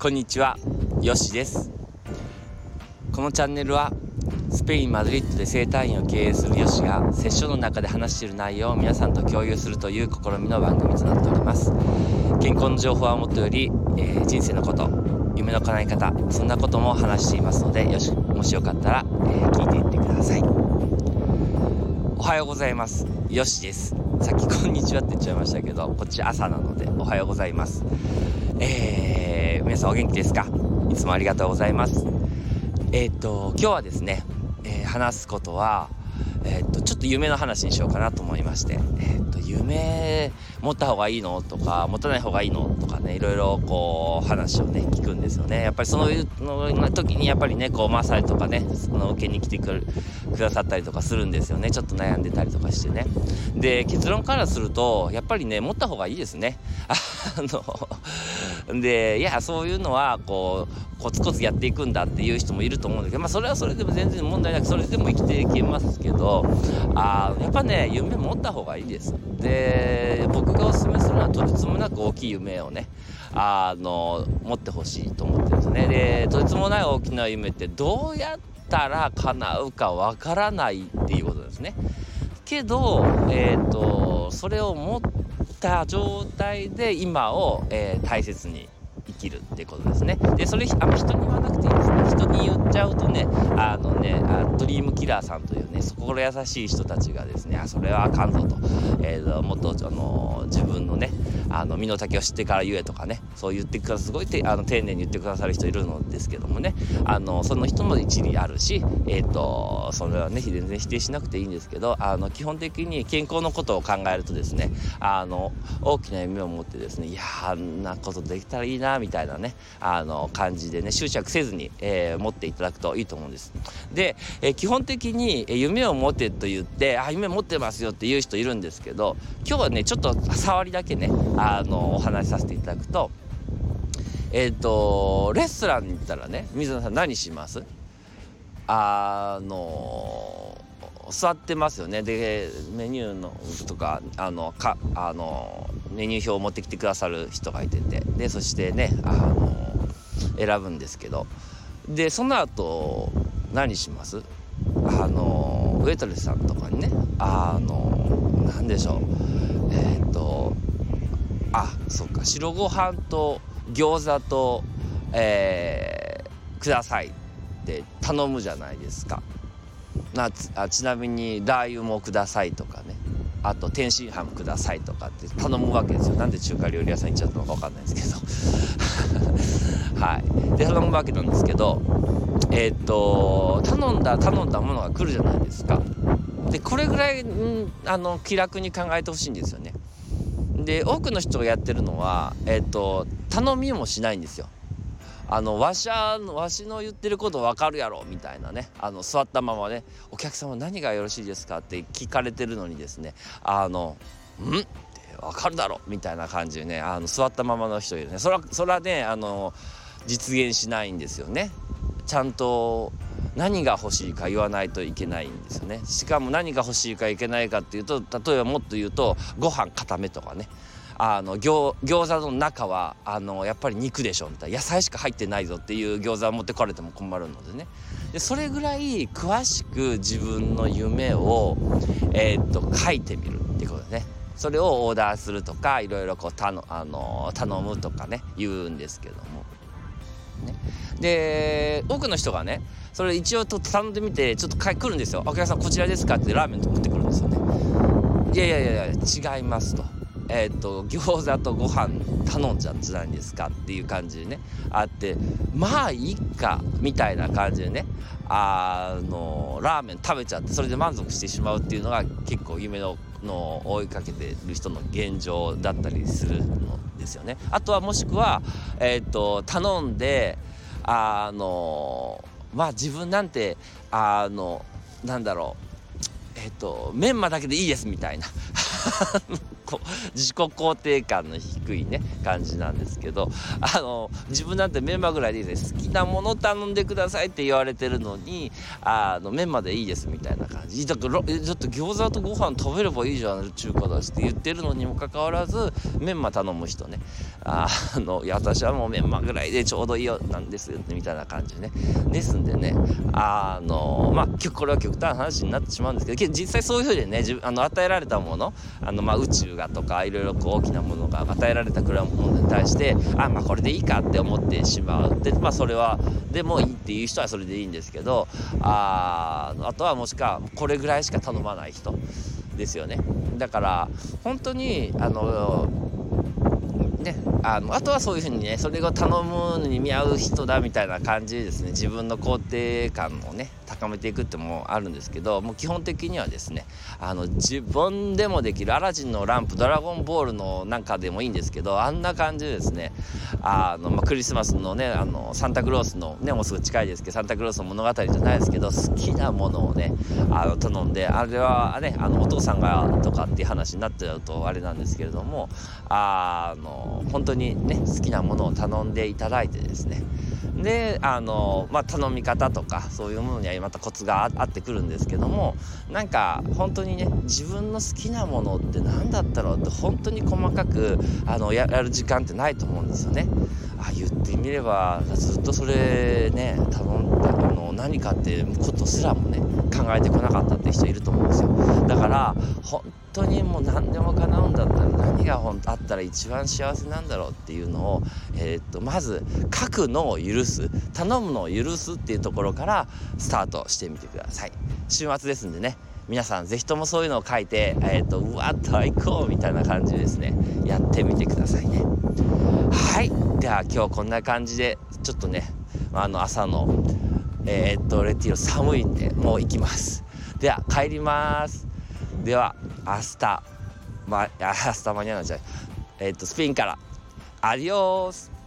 こんにちはよしです。このチャンネルはスペイン・マドリッドで整体院を経営するよしがセッションの中で話している内容を皆さんと共有するという試みの番組となっております。健康の情報はもとより、えー、人生のこと夢の叶え方そんなことも話していますのでよしもしよかったら、えー、聞いていってください。おはようございます。よしです。さっきこんにちはって言っちゃいましたけどこっち朝なのでおはようございます。えー、さんお元気ですか？いつもありがとうございます。えっ、と今日はですね、えー、話すことはえー、とちょっと夢の話にしようかなと思いまして、え、っと夢持った方がいいの？とか持たない方がいいの？とかねいろいろこう話をね聞くんですよね。やっぱりそういうの時にやっぱりねこうマサージとかねその受けに来てくるくださったりとかするんですよね。ちょっと悩んでたりとかしてね。で結論からするとやっぱりね持った方がいいですね。あのでいやそういうのはこうコツコツやっていくんだっていう人もいると思うんだけどまあそれはそれでも全然問題なくそれでも生きていけますけどあやっぱね夢持った方がいいです。で僕がおすすめするのはとてつもなく大きい夢をねあの持ってほしいと思ってるんですね。でとてつもない大きな夢ってどうやったら叶うかわからないっていうことですね。けどえっ、ー、とそれを持った状態で今を、えー、大切に生きるってことですね。で、それ、あんま人に言わなくていいですね。人に言っちゃうとね、あのね、あドリームキラーさんというね、心優しい人たちがですね、あ、それはあかんぞと、えー、もっと、あの、自分の、あの、身の丈を知ってから言えとかね、そう言ってくださすごいてあの丁寧に言ってくださる人いるのですけどもね、あの、その人も一理あるし、え、ー、と、それはね、全然否定しなくていいんですけど、あの、基本的に健康のことを考えるとですね、あの、大きな夢を持ってですね、いやあんなことできたらいいな、みたいなね、あの、感じでね、執着せずに、えー、持っていただくといいと思うんです。で、えー、基本的に、夢を持てと言って、あ、夢持ってますよっていう人いるんですけど、今日はね、ちょっと触りだけね、あの、お話しさせていただくと、えっ、ー、と、レストランに行ったらね、水野さん何します？あの座ってますよね。でメニューのとかあのかあのメニュー表を持ってきてくださる人がいてて。でそしてねあの選ぶんですけど。でその後何します？あのウェイトレスさんとかにねあの何でしょう。えっ、とあそっか。白ご飯と餃子と、えー、くださいって頼むじゃないですか。なあちなみにラー油もくださいとかね。あと天津飯くださいとかって頼むわけですよ。なんで中華料理屋さん行っちゃったのか分かんないですけど。はい。で頼むわけなんですけどえー、っと頼んだ頼んだものが来るじゃないですか。でこれぐらい、ん、あの気楽に考えてほしいんですよね。で多くの人がやってるのはえー、っと頼みもしないんですよ。あのわしゃわしの言ってること分かるやろみたいなね。あの座ったままね。お客様何がよろしいですかって聞かれてるのにですね。あの「ん?」って分かるだろみたいな感じでね。あの座ったままの人いるね。それはそれはねあの実現しないんですよね。ちゃんと何が欲しいか言わないといけないんですよね。しかも何が欲しいかいけないかっていうと例えばもっと言うとご飯固めとかね。あの餃餃子の中はあのやっぱり肉でしょみたいな。野菜しか入ってないぞっていう餃子を持ってこられても困るのでね。でそれぐらい詳しく自分の夢を、えー、っと書いてみるっていうことでね。それをオーダーするとかいろいろこうたのあの頼むとかね言うんですけども。ね、で多くの人がねそれ一応と頼んでみてちょっと来るんですよ「お客さんこちらですか?」ってラーメンと持ってくるんですよね。いやいやいやいや違いますと。えー、と餃子とご飯頼んじゃってないんですかっていう感じでねあってまあいいかみたいな感じでねあのラーメン食べちゃってそれで満足してしまうっていうのが結構夢のの追いかけてる人の現状だったりするのですよね。あとはもしくは、えー、っと頼んであのまあ自分なんてあのなんだろうえっとメンマだけでいいですみたいな 自己肯定感の低いね感じなんですけどあの自分なんてメンマぐらいでいいです好きなもの頼んでくださいって言われてるのにあのメンマでいいですみたいな感じ。だからちょっと餃子とご飯食べればいいじゃん中華だしって言ってるのにもかかわらずメンマ頼む人ね。あのいや私はもうメンマぐらいでちょうどいいよなんですよみたいな感じね。ですんでねあのまあこれは極端な話になってしまうんですけど実際そういうふうにねあの与えられたものあの、まあ、宇宙がとかいろいろこう大きなものが与えられたくらいのものに対してあまあこれでいいかって思ってしまう。でまあそれはでもいいっていう人はそれでいいんですけどああとはもしかこれぐらいしか頼まない人ですよね。だから本当にあのね、あのあとはそういうふうにねそれを頼むのに見合う人だみたいな感じでですね。自分の肯定感をね高めていくってもあるんですけどもう基本的にはですねあの自分でもできるアラジンのランプドラゴンボールのなんかでもいいんですけどあんな感じでですねあの、まあ、クリスマスのねあのサンタクロースのねもうすぐ近いですけどサンタクロースの物語じゃないですけど好きなものをねあの頼んであれはねあのお父さんがとかっていう話になっちゃうとあれなんですけれどもあの本当にね好きなものを頼んでいただいてですねであの、まあ、頼み方とかそういうものにはまたコツがあってくるんですけどもなんか本当にね自分の好きなものって何だったろうって本当に細かくあのやる時間ってないと思うんですよね。あ言ってみればずっとそれね頼んだあの何かってことすらもね考えてこなかったって人いると思うんですよだから本当にもう何でも叶うんだったら何があったら一番幸せなんだろうっていうのを、えー、っとまず書くのを許す頼むのを許すっていうところからスタートしてみてください。週末ですんでね皆さん是非ともそういうのを書いて、えーと、とうわっと行こうみたいな感じでですねやってみてくださいね。はい。では今日こんな感じでちょっとねあの朝のえー、っとレティロ寒いんでもう行きます。では帰ります。では明日。まあ明日間に合わないじゃない。えー、っとスピンから。アディオース。